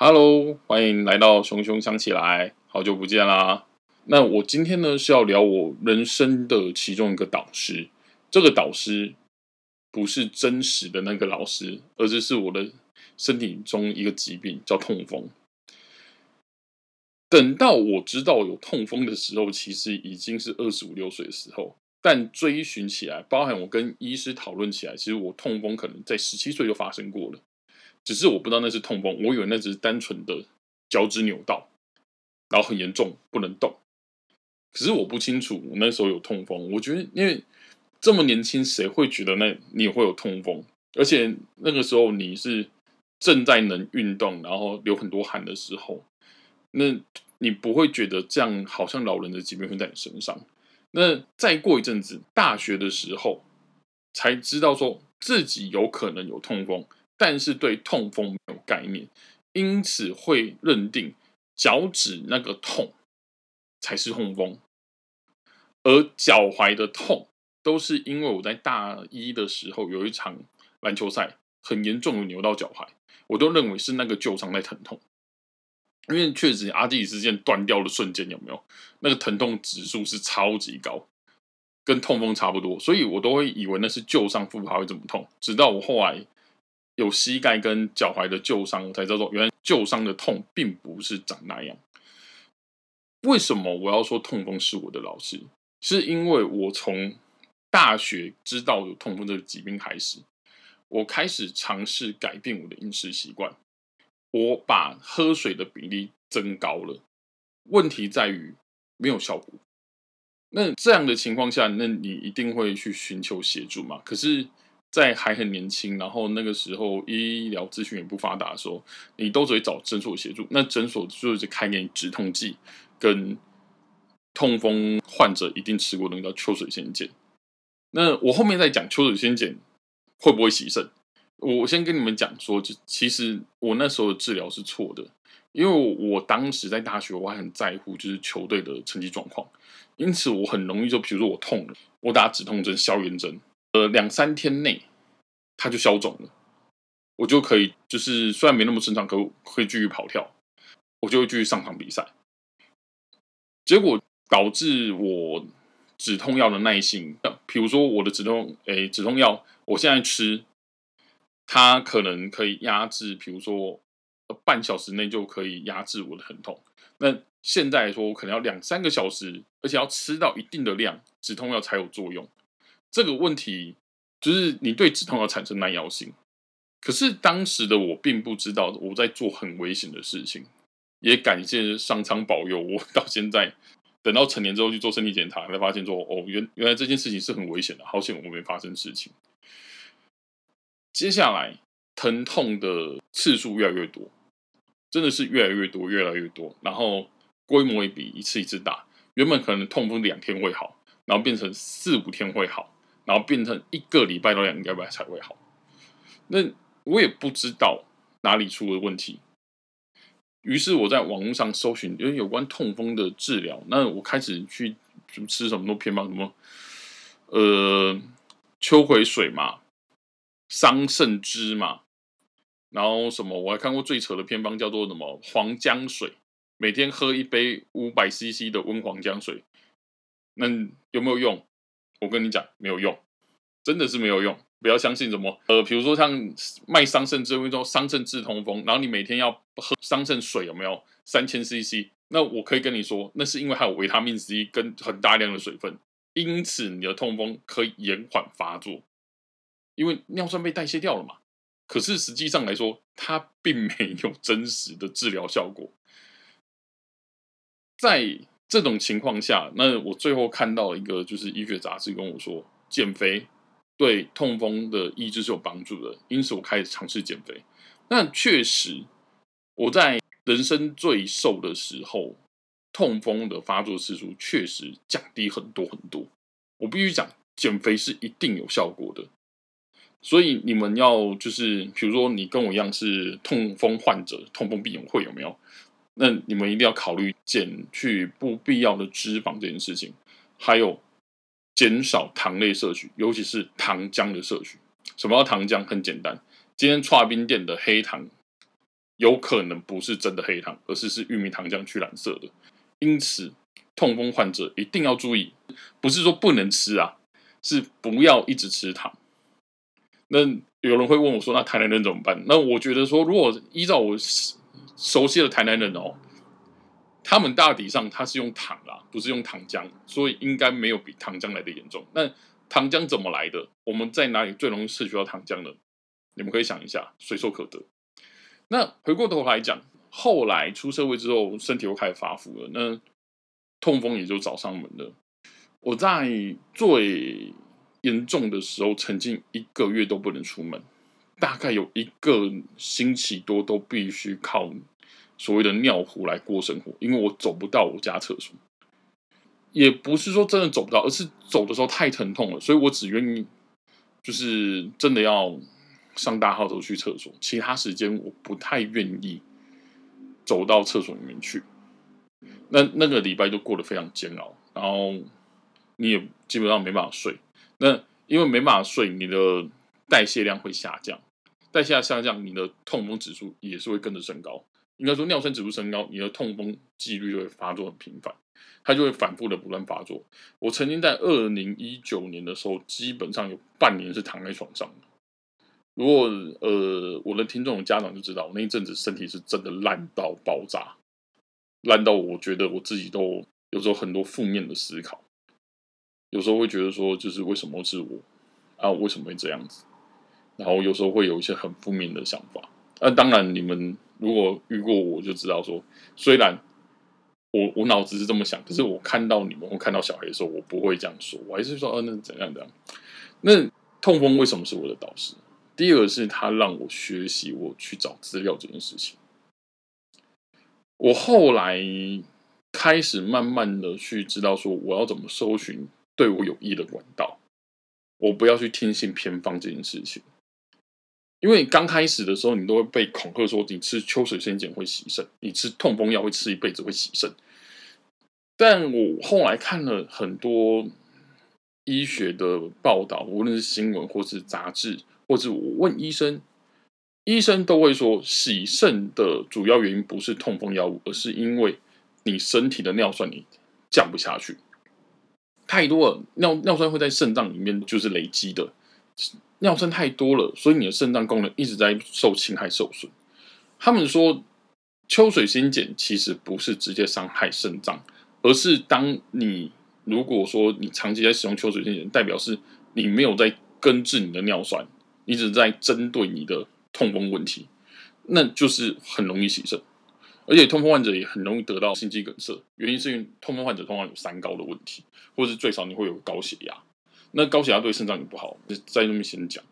Hello，欢迎来到熊熊想起来，好久不见啦。那我今天呢是要聊我人生的其中一个导师，这个导师不是真实的那个老师，而是是我的身体中一个疾病，叫痛风。等到我知道有痛风的时候，其实已经是二十五六岁的时候。但追寻起来，包含我跟医师讨论起来，其实我痛风可能在十七岁就发生过了，只是我不知道那是痛风，我以为那只是单纯的脚趾扭到，然后很严重不能动。可是我不清楚我那时候有痛风，我觉得因为这么年轻，谁会觉得那你会有痛风？而且那个时候你是正在能运动，然后流很多汗的时候，那你不会觉得这样好像老人的疾病会在你身上？那再过一阵子，大学的时候才知道说自己有可能有痛风，但是对痛风没有概念，因此会认定脚趾那个痛才是痛风，而脚踝的痛都是因为我在大一的时候有一场篮球赛很严重的扭到脚踝，我都认为是那个旧伤在疼痛。因为确实阿基里斯腱断掉的瞬间有没有那个疼痛指数是超级高，跟痛风差不多，所以我都会以为那是旧伤复发会这么痛。直到我后来有膝盖跟脚踝的旧伤，才知道原来旧伤的痛并不是长那样。为什么我要说痛风是我的老师？是因为我从大学知道有痛风这个疾病开始，我开始尝试改变我的饮食习惯。我把喝水的比例增高了，问题在于没有效果。那这样的情况下，那你一定会去寻求协助嘛？可是，在还很年轻，然后那个时候医疗资讯也不发达的时候，你都只会找诊所协助。那诊所就是开给你止痛剂，跟痛风患者一定吃过的叫秋水仙碱。那我后面再讲秋水仙碱会不会洗肾。我先跟你们讲说，就其实我那时候的治疗是错的，因为我当时在大学，我还很在乎就是球队的成绩状况，因此我很容易就比如说我痛了，我打止痛针、消炎针，呃，两三天内它就消肿了，我就可以就是虽然没那么正常，可可以继续跑跳，我就会继续上场比赛。结果导致我止痛药的耐性，比如说我的止痛，诶，止痛药我现在吃。它可能可以压制，比如说半小时内就可以压制我的疼痛。那现在来说，我可能要两三个小时，而且要吃到一定的量止痛药才有作用。这个问题就是你对止痛药产生耐药性。可是当时的我并不知道我在做很危险的事情，也感谢上苍保佑我到现在，等到成年之后去做身体检查，才发现说哦，原原来这件事情是很危险的，好险我没发生事情。接下来疼痛的次数越来越多，真的是越来越多，越来越多，然后规模也比一次一次大。原本可能痛风两天会好，然后变成四五天会好，然后变成一个礼拜到两个礼拜才会好。那我也不知道哪里出了问题，于是我在网络上搜寻，因为有关痛风的治疗，那我开始去吃什么都偏方，什么呃秋葵水嘛。桑葚汁嘛，然后什么？我还看过最扯的偏方，叫做什么黄姜水，每天喝一杯五百 CC 的温黄姜水，那有没有用？我跟你讲，没有用，真的是没有用。不要相信什么呃，比如说像卖桑葚汁，会说桑葚治痛风，然后你每天要喝桑葚水，有没有三千 CC？那我可以跟你说，那是因为还有维他命 C 跟很大量的水分，因此你的痛风可以延缓发作。因为尿酸被代谢掉了嘛，可是实际上来说，它并没有真实的治疗效果。在这种情况下，那我最后看到一个就是医学杂志跟我说，减肥对痛风的抑制是有帮助的，因此我开始尝试减肥。那确实，我在人生最瘦的时候，痛风的发作次数确实降低很多很多。我必须讲，减肥是一定有效果的。所以你们要就是，比如说你跟我一样是痛风患者，痛风病友会有没有？那你们一定要考虑减去不必要的脂肪这件事情，还有减少糖类摄取，尤其是糖浆的摄取。什么叫糖浆？很简单，今天串冰店的黑糖有可能不是真的黑糖，而是是玉米糖浆去染色的。因此，痛风患者一定要注意，不是说不能吃啊，是不要一直吃糖。那有人会问我说：“那台南人怎么办？”那我觉得说，如果依照我熟悉的台南人哦，他们大体上他是用糖啦，不是用糖浆，所以应该没有比糖浆来的严重。那糖浆怎么来的？我们在哪里最容易摄取到糖浆呢？你们可以想一下，随手可得。那回过头来讲，后来出社会之后，身体又开始发福了，那痛风也就找上门了。我在最严重的时候，曾经一个月都不能出门，大概有一个星期多都必须靠所谓的尿壶来过生活，因为我走不到我家厕所。也不是说真的走不到，而是走的时候太疼痛了，所以我只愿意就是真的要上大号头去厕所，其他时间我不太愿意走到厕所里面去。那那个礼拜就过得非常煎熬，然后你也基本上没办法睡。那因为没办法睡，你的代谢量会下降，代谢下降，你的痛风指数也是会跟着升高。应该说尿酸指数升高，你的痛风几率就会发作很频繁。它就会反复的不断发作。我曾经在二零一九年的时候，基本上有半年是躺在床上的。如果呃，我的听众家长就知道，那一阵子身体是真的烂到爆炸，烂到我觉得我自己都有时候很多负面的思考，有时候会觉得说，就是为什么是我啊？为什么会这样子？然后有时候会有一些很负面的想法。那当然，你们如果遇过我就知道说，虽然。我我脑子是这么想，可是我看到你们，我看到小孩的时候，我不会这样说，我还是说，哦，那怎样怎样？那痛风为什么是我的导师？第二个是他让我学习，我去找资料这件事情。我后来开始慢慢的去知道，说我要怎么搜寻对我有益的管道，我不要去听信偏方这件事情。因为刚开始的时候，你都会被恐吓说你吃秋水仙碱会洗肾，你吃痛风药会吃一辈子会洗肾。但我后来看了很多医学的报道，无论是新闻或是杂志，或者我问医生，医生都会说洗肾的主要原因不是痛风药物，而是因为你身体的尿酸你降不下去，太多了尿尿酸会在肾脏里面就是累积的。尿酸太多了，所以你的肾脏功能一直在受侵害、受损。他们说，秋水仙碱其实不是直接伤害肾脏，而是当你如果说你长期在使用秋水仙碱，代表是你没有在根治你的尿酸，你只在针对你的痛风问题，那就是很容易洗肾。而且痛风患者也很容易得到心肌梗塞，原因是因为痛风患者通常有三高的问题，或是最少你会有高血压。那高血压对肾脏也不好，在那边先讲。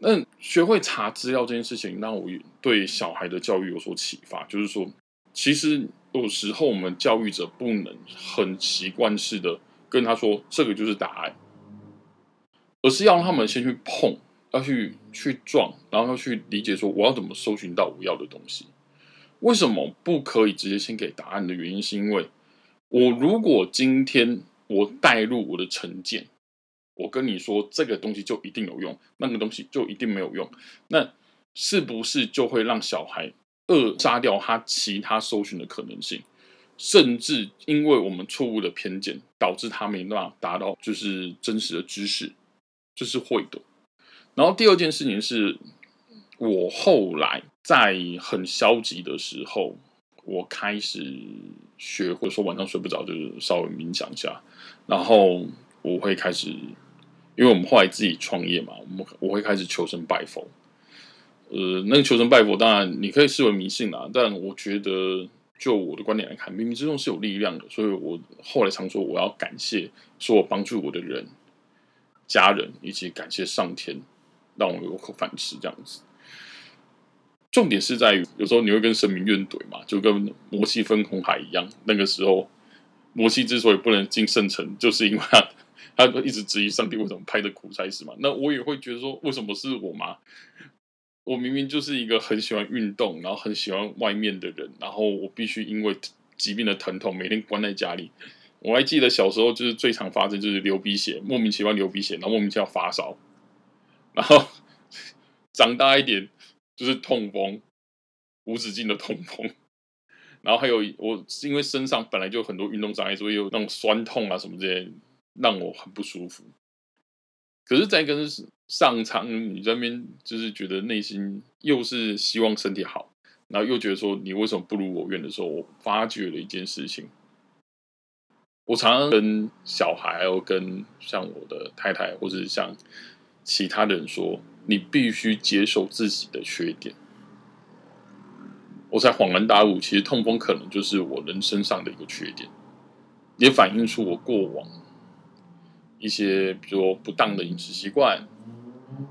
那学会查资料这件事情，让我对小孩的教育有所启发。就是说，其实有时候我们教育者不能很习惯式的跟他说这个就是答案，而是要让他们先去碰，要去去撞，然后要去理解说我要怎么搜寻到我要的东西。为什么不可以直接先给答案的原因，是因为我如果今天我带入我的成见。我跟你说，这个东西就一定有用，那个东西就一定没有用，那是不是就会让小孩扼杀掉他其他搜寻的可能性？甚至因为我们错误的偏见，导致他没办法达到就是真实的知识，这是会的。然后第二件事情是，我后来在很消极的时候，我开始学或者说晚上睡不着，就是稍微冥想一下，然后我会开始。因为我们后来自己创业嘛，我们我会开始求神拜佛。呃，那个求神拜佛，当然你可以视为迷信啦，但我觉得就我的观点来看，冥冥之中是有力量的。所以我后来常说，我要感谢说我帮助我的人、家人，以及感谢上天，让我有口饭吃。这样子，重点是在于有时候你会跟神明怨怼嘛，就跟摩西分红海一样。那个时候，摩西之所以不能进圣城，就是因为。他他一直质疑上帝为什么拍的苦差事嘛？那我也会觉得说，为什么是我吗？我明明就是一个很喜欢运动，然后很喜欢外面的人，然后我必须因为疾病的疼痛，每天关在家里。我还记得小时候就是最常发生就是流鼻血，莫名其妙流鼻血，然后莫名其妙发烧，然后 长大一点就是痛风。无止境的痛风。然后还有我是因为身上本来就很多运动障碍，所以有那种酸痛啊什么这些，让我很不舒服。可是，在跟上苍你这边就是觉得内心又是希望身体好，然后又觉得说你为什么不如我愿的时候，我发觉了一件事情。我常常跟小孩，还有跟像我的太太，或者是像其他的人说，你必须接受自己的缺点。我才恍然大悟，其实痛风可能就是我人生上的一个缺点，也反映出我过往一些，比如说不当的饮食习惯、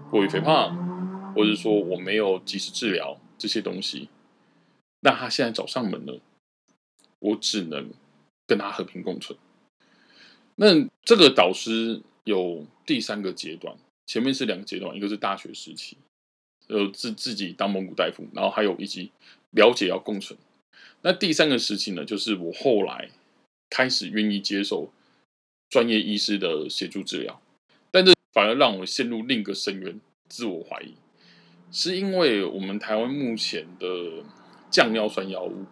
过于肥胖，或者说我没有及时治疗这些东西。那他现在找上门了，我只能跟他和平共存。那这个导师有第三个阶段，前面是两个阶段，一个是大学时期，呃，自自己当蒙古大夫，然后还有以及。了解要共存，那第三个事情呢，就是我后来开始愿意接受专业医师的协助治疗，但这反而让我陷入另一个深渊，自我怀疑，是因为我们台湾目前的降尿酸药物，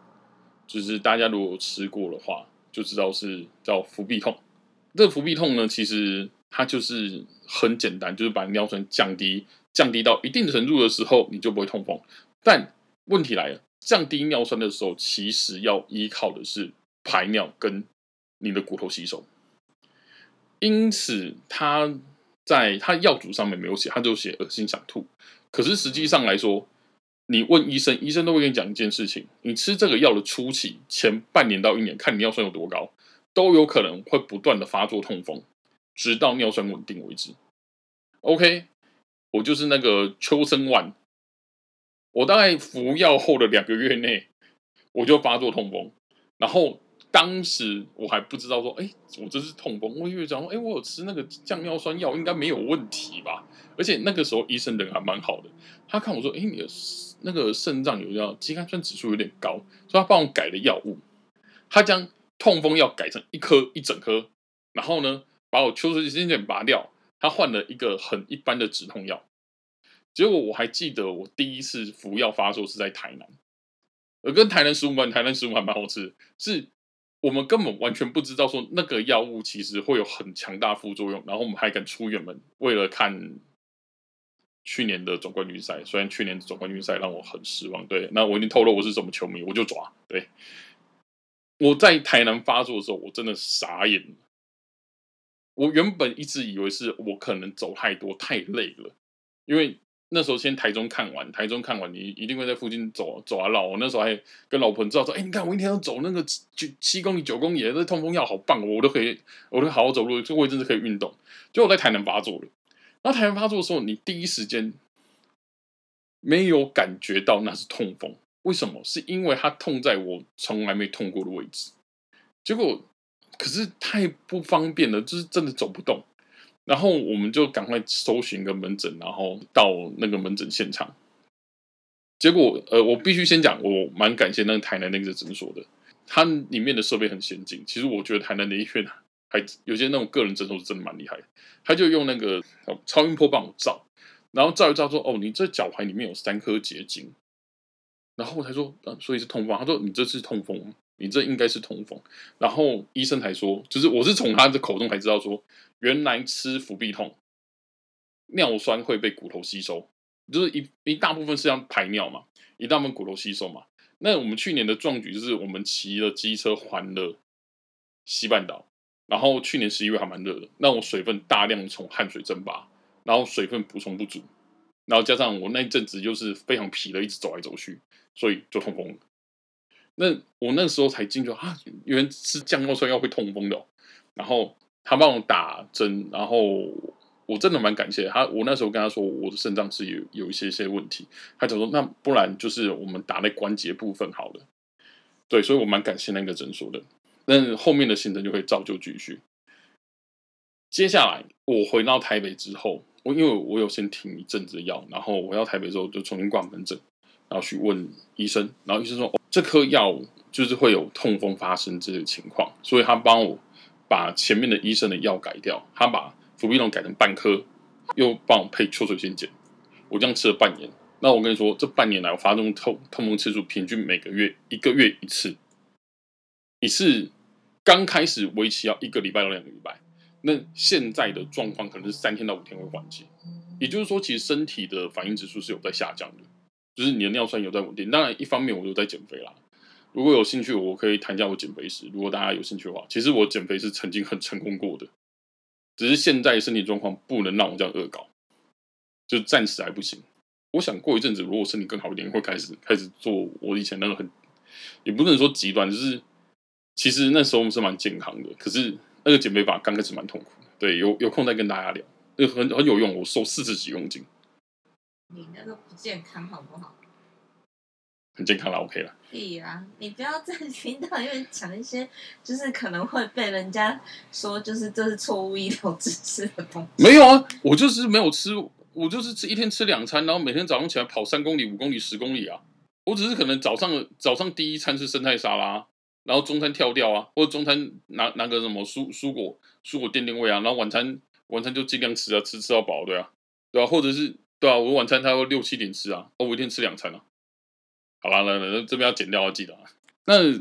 就是大家如果吃过的话，就知道是叫伏必痛。这个伏必痛呢，其实它就是很简单，就是把尿酸降低，降低到一定程度的时候，你就不会痛风。但问题来了。降低尿酸的时候，其实要依靠的是排尿跟你的骨头吸收。因此，他在他药组上面没有写，他就写恶心想吐。可是实际上来说，你问医生，医生都会跟你讲一件事情：你吃这个药的初期，前半年到一年，看你尿酸有多高，都有可能会不断的发作痛风，直到尿酸稳定为止。OK，我就是那个秋生丸。我大概服药后的两个月内，我就发作痛风，然后当时我还不知道说，哎，我这是痛风，我以为讲说，哎，我有吃那个降尿酸药，应该没有问题吧？而且那个时候医生人还蛮好的，他看我说，哎，你的那个肾脏有要肌酐酸指数有点高，所以他帮我改了药物，他将痛风药改成一颗一整颗，然后呢，把我秋水仙碱拔掉，他换了一个很一般的止痛药。结果我还记得，我第一次服药发作是在台南，而跟台南食物蛮，台南食物还蛮好吃。是我们根本完全不知道说那个药物其实会有很强大副作用，然后我们还敢出远门，为了看去年的总冠军赛。虽然去年的总冠军赛让我很失望，对，那我已经透露我是什么球迷，我就抓。对，我在台南发作的时候，我真的傻眼了。我原本一直以为是我可能走太多太累了，因为。那时候先台中看完，台中看完，你一定会在附近走走啊绕。我那时候还跟老婆知道说，哎，你看我一天要走那个九七公里、九公里，那痛风药好棒哦，我都可以，我都好好走路，就我真是可以运动。就我在台南发作了，然后台南发作的时候，你第一时间没有感觉到那是痛风，为什么？是因为它痛在我从来没痛过的位置，结果可是太不方便了，就是真的走不动。然后我们就赶快搜寻个门诊，然后到那个门诊现场。结果，呃，我必须先讲，我蛮感谢那个台南那个诊所的，它里面的设备很先进。其实我觉得台南的医院还有些那种个人诊所是真的蛮厉害。他就用那个超音波帮我照，然后照一照说：“哦，你这脚踝里面有三颗结晶。”然后我才说：“呃，所以是痛风。”他说：“你这是痛风。”你这应该是痛风，然后医生才说，就是我是从他的口中才知道说，原来吃伏必痛，尿酸会被骨头吸收，就是一一大部分是要排尿嘛，一大部分骨头吸收嘛。那我们去年的壮举就是我们骑了机车环了西半岛，然后去年十一月还蛮热的，那我水分大量从汗水蒸发，然后水分补充不足，然后加上我那一阵子又是非常疲的，一直走来走去，所以就痛风。那我那时候才惊觉啊，原来吃降尿酸药会痛风的。然后他帮我打针，然后我真的蛮感谢他。我那时候跟他说，我的肾脏是有有一些些问题，他就说那不然就是我们打在关节部分好了。对，所以我蛮感谢那个诊所的。那后面的行程就会照旧继续。接下来我回到台北之后，我因为我有先停一阵子药，然后回到台北之后就重新挂门诊。然后去问医生，然后医生说：“这颗药就是会有痛风发生这个情况，所以他帮我把前面的医生的药改掉，他把伏必龙改成半颗，又帮我配秋水仙碱。我这样吃了半年，那我跟你说，这半年来我发动痛痛风次数平均每个月一个月一次，一次刚开始维持要一个礼拜到两个礼拜，那现在的状况可能是三天到五天会缓解。也就是说，其实身体的反应指数是有在下降的，就是你的尿酸有在稳定。当然，一方面我有在减肥啦。如果有兴趣，我可以谈一下我减肥史。如果大家有兴趣的话，其实我减肥是曾经很成功过的，只是现在身体状况不能让我这样恶搞，就暂时还不行。我想过一阵子，如果身体更好一点，会开始开始做我以前那个很，也不能说极端，就是其实那时候是蛮健康的，可是那个减肥法刚开始蛮痛苦。对，有有空再跟大家聊。那很很有用，我瘦四十几公斤。你那个不健康好不好？很健康了，OK 了。可以啊，你不要在频道因为讲一些就是可能会被人家说就是这是错误医疗知识的东西。没有啊，我就是没有吃，我就是吃一天吃两餐，然后每天早上起来跑三公里、五公里、十公里啊。我只是可能早上早上第一餐是生态沙拉，然后中餐跳掉啊，或者中餐拿拿个什么蔬蔬果蔬果垫垫胃啊，然后晚餐。晚餐就尽量吃啊，吃吃到饱，对啊，对啊，或者是对啊，我晚餐他会六七点吃啊，我一天吃两餐啊。好啦，来来，这边要剪掉，要记得啊。那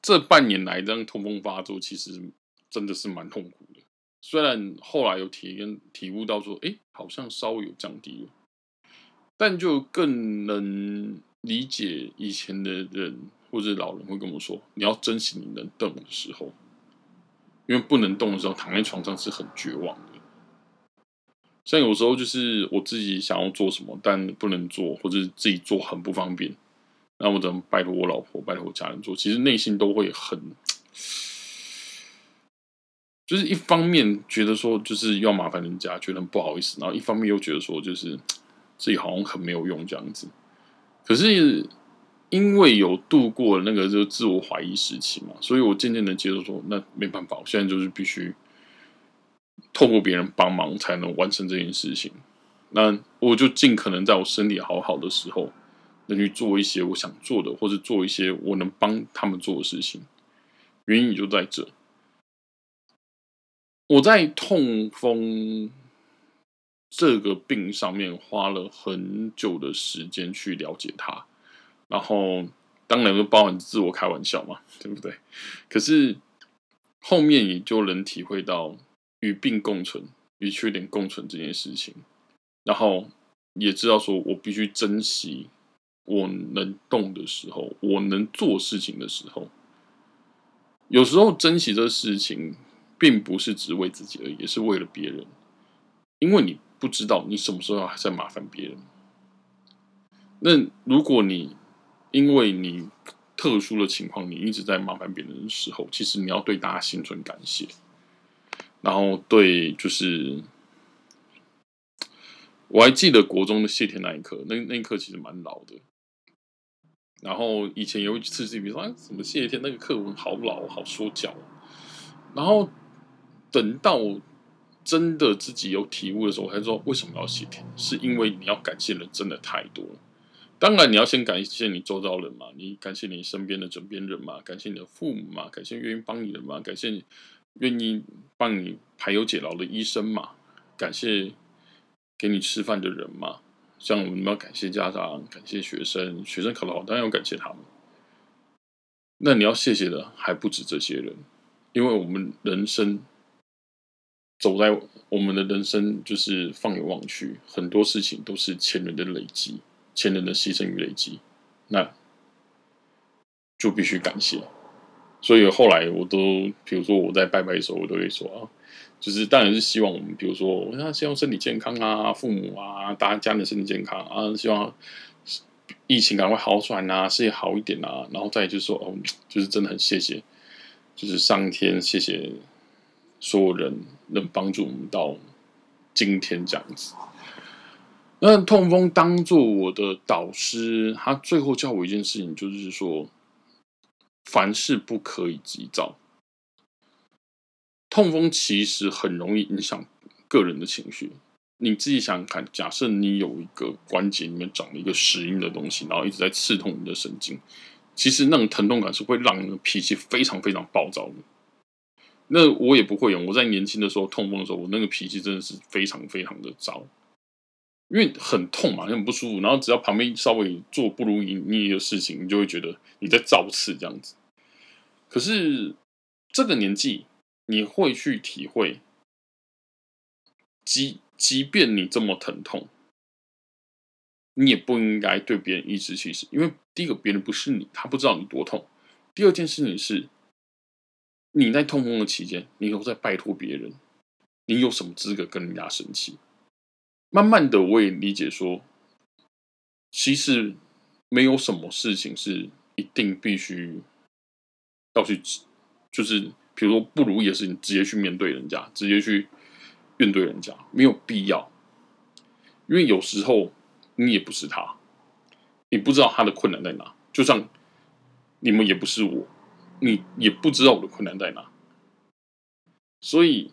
这半年来这样痛风发作，其实真的是蛮痛苦的。虽然后来有体验体悟到说，哎，好像稍微有降低了，但就更能理解以前的人或者老人会跟我说，你要珍惜你能动的时候，因为不能动的时候，躺在床上是很绝望的。像有时候就是我自己想要做什么，但不能做，或者自己做很不方便，那我只能拜托我老婆、拜托我家人做。其实内心都会很，就是一方面觉得说就是要麻烦人家，觉得不好意思，然后一方面又觉得说就是自己好像很没有用这样子。可是因为有度过那个就自我怀疑时期嘛，所以我渐渐的接受说，那没办法，我现在就是必须。透过别人帮忙才能完成这件事情，那我就尽可能在我身体好好的时候，能去做一些我想做的，或者做一些我能帮他们做的事情。原因也就在这，我在痛风这个病上面花了很久的时间去了解它，然后当然就包含自我开玩笑嘛，对不对？可是后面也就能体会到。与病共存，与缺点共存这件事情，然后也知道说我必须珍惜我能动的时候，我能做事情的时候。有时候珍惜这事情，并不是只为自己而已，也是为了别人。因为你不知道你什么时候还在麻烦别人。那如果你因为你特殊的情况，你一直在麻烦别人的时候，其实你要对大家心存感谢。然后对，就是我还记得国中的谢天那一刻，那那一刻其实蛮老的。然后以前有一次自己说，哎，什么谢天那个课文好老，好说教。然后等到真的自己有体悟的时候，我才说为什么要谢天，是因为你要感谢人真的太多了。当然你要先感谢你周遭人嘛，你感谢你身边的枕边人嘛，感谢你的父母嘛，感谢愿意帮你的嘛，感谢你。愿意帮你排忧解劳的医生嘛？感谢给你吃饭的人嘛？像我们要感谢家长，感谢学生，学生考得好，当然要感谢他们。那你要谢谢的还不止这些人，因为我们人生走在我们的人生，就是放眼望去，很多事情都是前人的累积，前人的牺牲与累积，那就必须感谢。所以后来我都，比如说我在拜拜的时候，我都会说啊，就是当然是希望我们，比如说我希望身体健康啊，父母啊，大家家人身体健康啊，希望疫情赶快好转啊，事业好一点啊，然后再就是说哦，就是真的很谢谢，就是上天谢谢所有人能帮助我们到今天这样子。那痛风当做我的导师，他最后教我一件事情，就是说。凡事不可以急躁。痛风其实很容易影响个人的情绪。你自己想想看，假设你有一个关节里面长了一个石英的东西，然后一直在刺痛你的神经，其实那种疼痛感是会让人脾气非常非常暴躁的。那我也不会用，我在年轻的时候痛风的时候，我那个脾气真的是非常非常的糟。因为很痛嘛，很不舒服，然后只要旁边稍微做不如意你的事情，你就会觉得你在造次这样子。可是这个年纪，你会去体会，即即便你这么疼痛，你也不应该对别人颐指气使，因为第一个别人不是你，他不知道你多痛；第二件事情是，你在痛风的期间，你又在拜托别人，你有什么资格跟人家生气？慢慢的，我也理解说，其实没有什么事情是一定必须要去，就是比如说不如意的事情，直接去面对人家，直接去怨对人家，没有必要。因为有时候你也不是他，你不知道他的困难在哪，就像你们也不是我，你也不知道我的困难在哪，所以。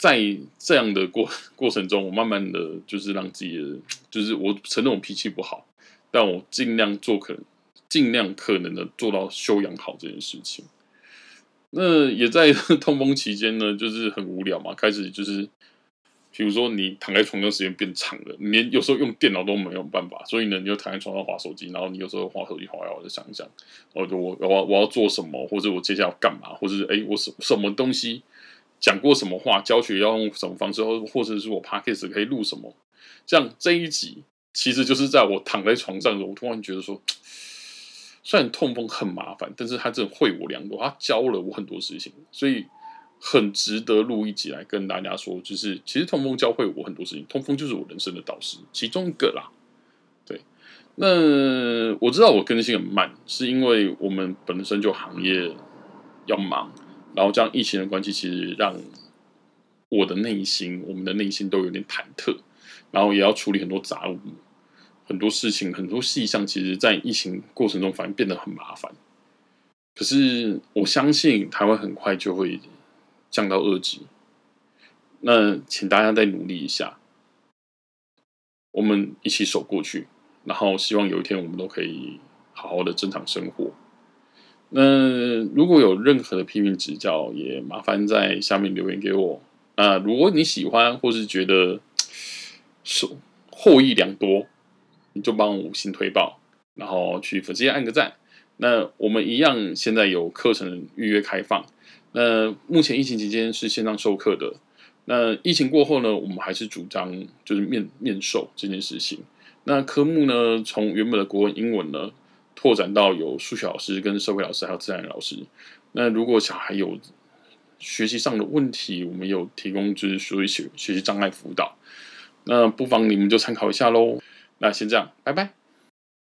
在这样的过 过程中，我慢慢的就是让自己的，就是我承认我脾气不好，但我尽量做可能，尽量可能的做到修养好这件事情。那也在 痛风期间呢，就是很无聊嘛，开始就是，比如说你躺在床上时间变长了，你连有时候用电脑都没有办法，所以呢，你就躺在床上划手机，然后你有时候划手机划我就想一想，我我我我要做什么，或者我接下来要干嘛，或者是哎我什什么东西。讲过什么话？教学要用什么方式？或或者是我 podcast 可以录什么？这样这一集其实就是在我躺在床上的时候，我突然觉得说，虽然痛风很麻烦，但是他真的会我良多，他教了我很多事情，所以很值得录一集来跟大家说。就是其实痛风教会我很多事情，痛风就是我人生的导师其中一个啦。对，那我知道我更新很慢，是因为我们本身就行业要忙。然后这样疫情的关系，其实让我的内心，我们的内心都有点忐忑，然后也要处理很多杂物，很多事情，很多细项，其实，在疫情过程中反而变得很麻烦。可是我相信台湾很快就会降到二级，那请大家再努力一下，我们一起守过去，然后希望有一天我们都可以好好的正常生活。那如果有任何的批评指教，也麻烦在下面留言给我。那如果你喜欢或是觉得受获益良多，就帮五星推报，然后去粉丝页按个赞。那我们一样，现在有课程预约开放。那目前疫情期间是线上授课的。那疫情过后呢，我们还是主张就是面面授这件事情。那科目呢，从原本的国文、英文呢。拓展到有数学老师、跟社会老师，还有自然老师。那如果小孩有学习上的问题，我们有提供就是属于学学习障碍辅导。那不妨你们就参考一下喽。那先这样，拜拜。